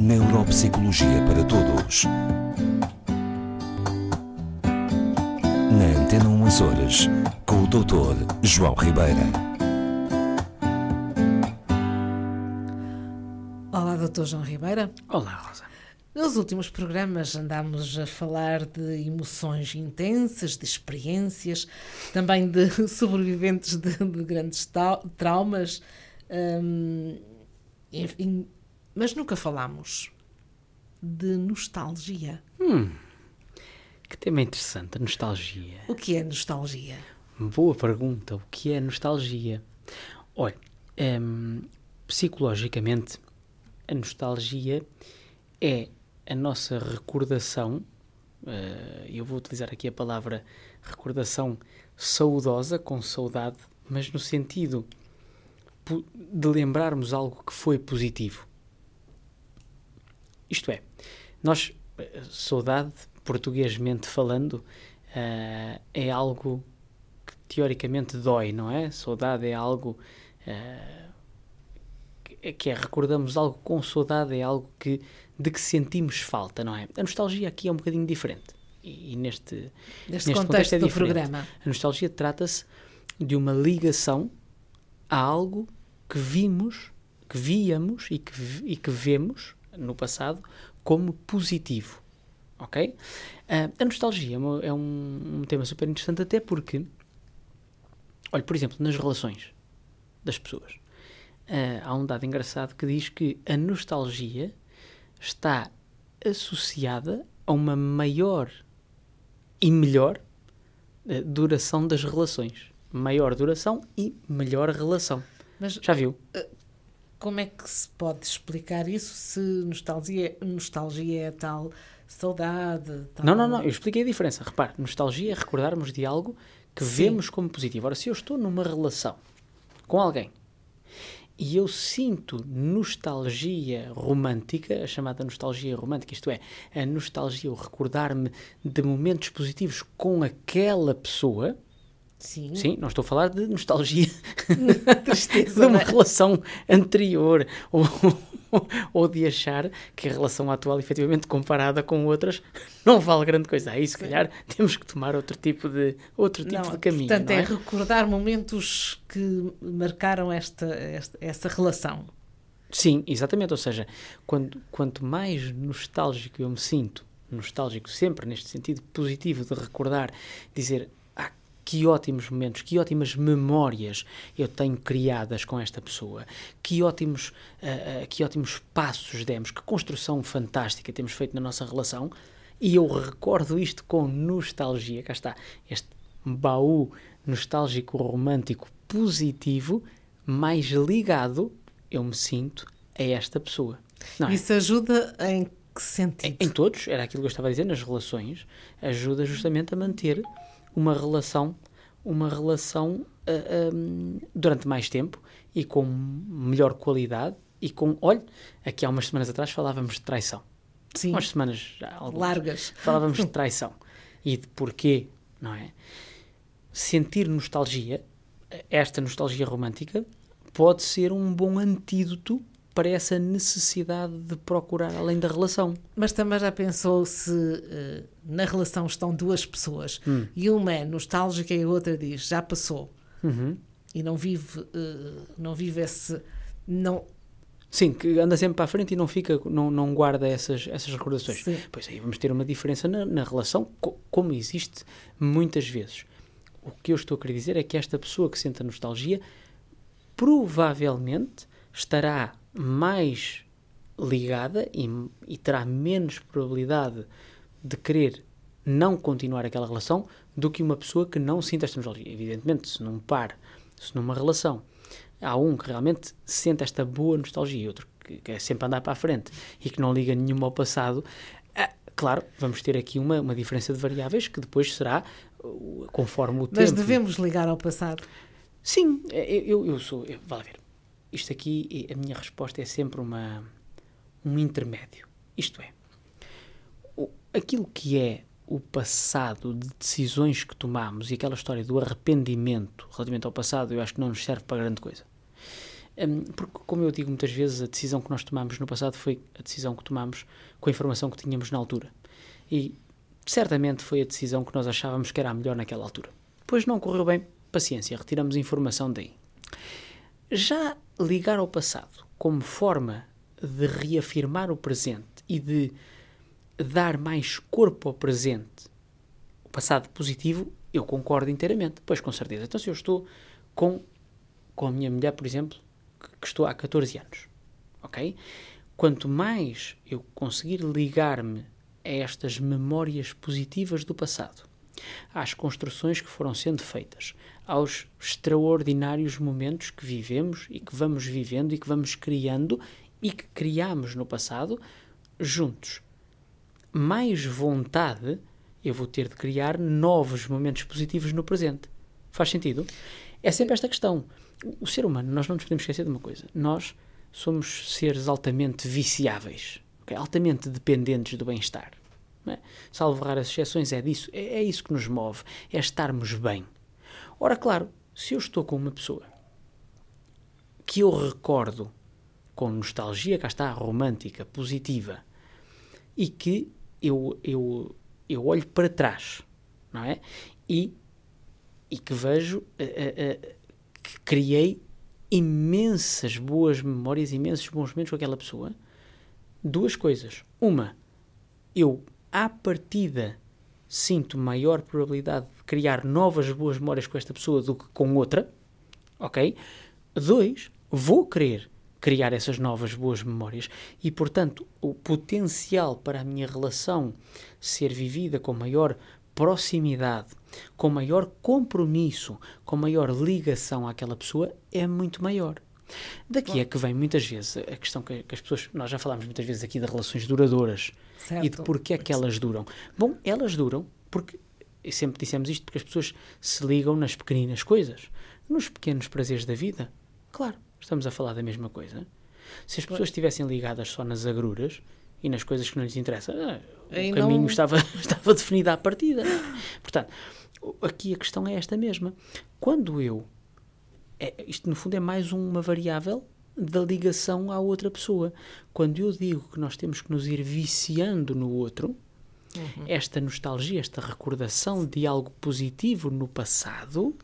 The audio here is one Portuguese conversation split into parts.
Neuropsicologia para Todos. Na Antena 1 Açores, com o Dr. João Ribeira. Olá, Dr. João Ribeira. Olá, Rosa. Nos últimos programas andámos a falar de emoções intensas, de experiências, também de sobreviventes de, de grandes traumas, hum, enfim, mas nunca falámos de nostalgia. Hum, que tema interessante, a nostalgia. O que é nostalgia? Boa pergunta, o que é nostalgia? Olha, hum, psicologicamente, a nostalgia é a nossa recordação, uh, eu vou utilizar aqui a palavra recordação saudosa, com saudade, mas no sentido de lembrarmos algo que foi positivo. Isto é, nós, eh, saudade, portuguesmente falando, uh, é algo que teoricamente dói, não é? Saudade é algo uh, que é recordamos algo com saudade, é algo que de que sentimos falta, não é? A nostalgia aqui é um bocadinho diferente. E, e neste, neste, contexto, contexto é do programa. A nostalgia trata-se de uma ligação a algo que vimos, que víamos e que, e que vemos no passado como positivo. Ok? Uh, a nostalgia é um, um tema super interessante, até porque, olha, por exemplo, nas relações das pessoas, uh, há um dado engraçado que diz que a nostalgia está associada a uma maior e melhor uh, duração das relações. Maior duração e melhor relação. Mas, Já viu? Como é que se pode explicar isso se nostalgia, nostalgia é tal saudade? Tal... Não, não, não. Eu expliquei a diferença. Repare, nostalgia é recordarmos de algo que Sim. vemos como positivo. Ora, se eu estou numa relação com alguém e eu sinto nostalgia romântica, a chamada nostalgia romântica, isto é, a nostalgia, o recordar-me de momentos positivos com aquela pessoa. Sim. Sim, não estou a falar de nostalgia Tristeza, de uma é? relação anterior ou, ou de achar que a relação atual, efetivamente, comparada com outras, não vale grande coisa. Aí, se calhar, temos que tomar outro tipo de, outro tipo não, de caminho. Portanto, é? é? recordar momentos que marcaram esta, esta, essa relação. Sim, exatamente. Ou seja, quando, quanto mais nostálgico eu me sinto, nostálgico sempre neste sentido positivo de recordar, dizer que ótimos momentos, que ótimas memórias eu tenho criadas com esta pessoa, que ótimos, uh, uh, que ótimos passos demos, que construção fantástica temos feito na nossa relação. E eu recordo isto com nostalgia. Cá está, este baú nostálgico, romântico, positivo, mais ligado eu me sinto a esta pessoa. É? Isso ajuda em que sentido? Em, em todos, era aquilo que eu estava a dizer, nas relações, ajuda justamente a manter uma relação, uma relação uh, ah, um, durante mais tempo e com melhor qualidade e com, olha, aqui há umas semanas atrás falávamos de traição. Sim. Umas semanas já, algumas, largas. Falávamos de traição e de porquê, não é? Sentir nostalgia, esta nostalgia romântica, pode ser um bom antídoto para essa necessidade de procurar além da relação. Mas também já pensou se uh, na relação estão duas pessoas hum. e uma é nostálgica e a outra diz já passou uhum. e não vive, uh, não vive esse. Não, Sim, que anda sempre para a frente e não fica, não, não guarda essas, essas recordações. Sim. Pois aí vamos ter uma diferença na, na relação, co como existe muitas vezes. O que eu estou a querer dizer é que esta pessoa que sente a nostalgia provavelmente estará mais ligada e, e terá menos probabilidade de querer não continuar aquela relação do que uma pessoa que não sinta esta nostalgia. Evidentemente, se num par, se numa relação, há um que realmente sente esta boa nostalgia e outro que quer sempre andar para a frente e que não liga nenhuma ao passado, ah, claro, vamos ter aqui uma, uma diferença de variáveis que depois será conforme o tempo. Mas devemos ligar ao passado? Sim, eu, eu sou. Eu, vale ver isto aqui, a minha resposta é sempre uma, um intermédio. Isto é, o, aquilo que é o passado de decisões que tomamos e aquela história do arrependimento relativamente ao passado, eu acho que não nos serve para grande coisa. Um, porque, como eu digo muitas vezes, a decisão que nós tomamos no passado foi a decisão que tomamos com a informação que tínhamos na altura. E certamente foi a decisão que nós achávamos que era a melhor naquela altura. Depois não correu bem, paciência, retiramos informação daí. Já ligar ao passado como forma de reafirmar o presente e de dar mais corpo ao presente, o passado positivo, eu concordo inteiramente. Pois, com certeza. Então, se eu estou com, com a minha mulher, por exemplo, que estou há 14 anos, ok? Quanto mais eu conseguir ligar-me a estas memórias positivas do passado, às construções que foram sendo feitas, aos extraordinários momentos que vivemos e que vamos vivendo e que vamos criando e que criamos no passado juntos. Mais vontade eu vou ter de criar novos momentos positivos no presente. Faz sentido? É sempre esta questão. O ser humano, nós não nos podemos esquecer de uma coisa. Nós somos seres altamente viciáveis, okay? altamente dependentes do bem-estar. É? Salvo raras exceções, é disso, é, é isso que nos move, é estarmos bem. Ora, claro, se eu estou com uma pessoa que eu recordo com nostalgia, cá está, romântica, positiva, e que eu, eu, eu olho para trás, não é? E, e que vejo uh, uh, que criei imensas boas memórias, imensos bons momentos com aquela pessoa. Duas coisas. Uma, eu à partida sinto maior probabilidade de criar novas boas memórias com esta pessoa do que com outra, ok? Dois, vou querer criar essas novas boas memórias e, portanto, o potencial para a minha relação ser vivida com maior proximidade, com maior compromisso, com maior ligação àquela pessoa é muito maior. Daqui é que vem muitas vezes a questão que, que, as pessoas, nós já falámos muitas vezes aqui de relações duradouras certo. e de porquê é que elas duram. Bom, elas duram porque, sempre dissemos isto, porque as pessoas se ligam nas pequeninas coisas, nos pequenos prazeres da vida. Claro, estamos a falar da mesma coisa. Se as pessoas estivessem ligadas só nas agruras e nas coisas que não lhes interessam, ah, o caminho não... estava, estava definido à partida. Portanto, aqui a questão é esta mesma. Quando eu é, isto no fundo é mais uma variável da ligação à outra pessoa. Quando eu digo que nós temos que nos ir viciando no outro, uhum. esta nostalgia, esta recordação de algo positivo no passado,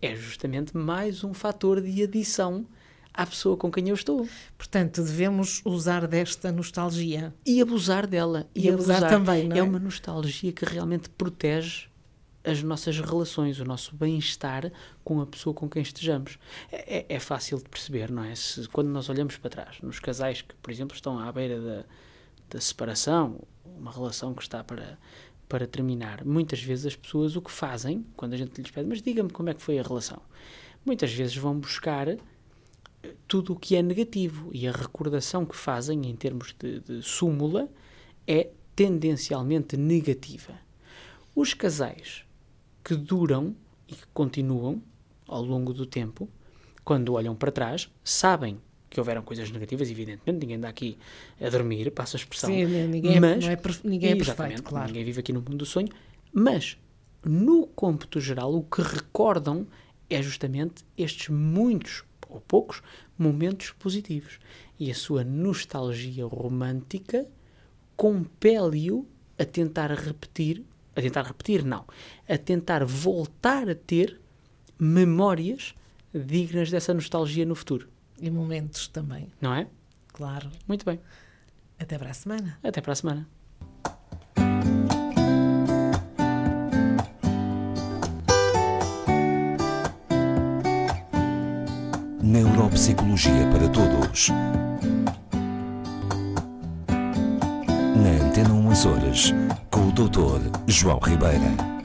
é justamente mais um fator de adição à pessoa com quem eu estou. Portanto, devemos usar desta nostalgia. E abusar dela. E, e abusar, abusar, também, não é? É uma nostalgia que realmente protege as nossas relações, o nosso bem-estar com a pessoa com quem estejamos. É, é, é, fácil de perceber, não é? Se, quando nós olhamos para trás, nos casais que, por exemplo, estão à beira da, da separação, uma relação que está para, para terminar, muitas vezes as pessoas o que fazem, quando a gente lhes pede, mas diga-me como é que foi a relação, muitas vezes vão buscar eh, tudo o que é negativo e a recordação que fazem em termos de, de súmula é tendencialmente negativa. Os casais que duram e que continuam ao longo do tempo, quando olham para trás, sabem que houveram coisas negativas, evidentemente, ninguém anda aqui a dormir, passa a expressão. Sim, ninguém, mas, é, é, ninguém é perfeito, claro. Ninguém vive aqui no mundo do sonho, mas no cômputo geral, o que recordam é justamente estes muitos ou poucos momentos positivos. E a sua nostalgia romântica compele-o a tentar repetir a tentar repetir, não. A tentar voltar a ter memórias dignas dessa nostalgia no futuro. E momentos também. Não é? Claro. Muito bem. Até para a semana. Até para a semana. Neuropsicologia para Todos. Na Antena Umas Horas com Dr. João Ribeira.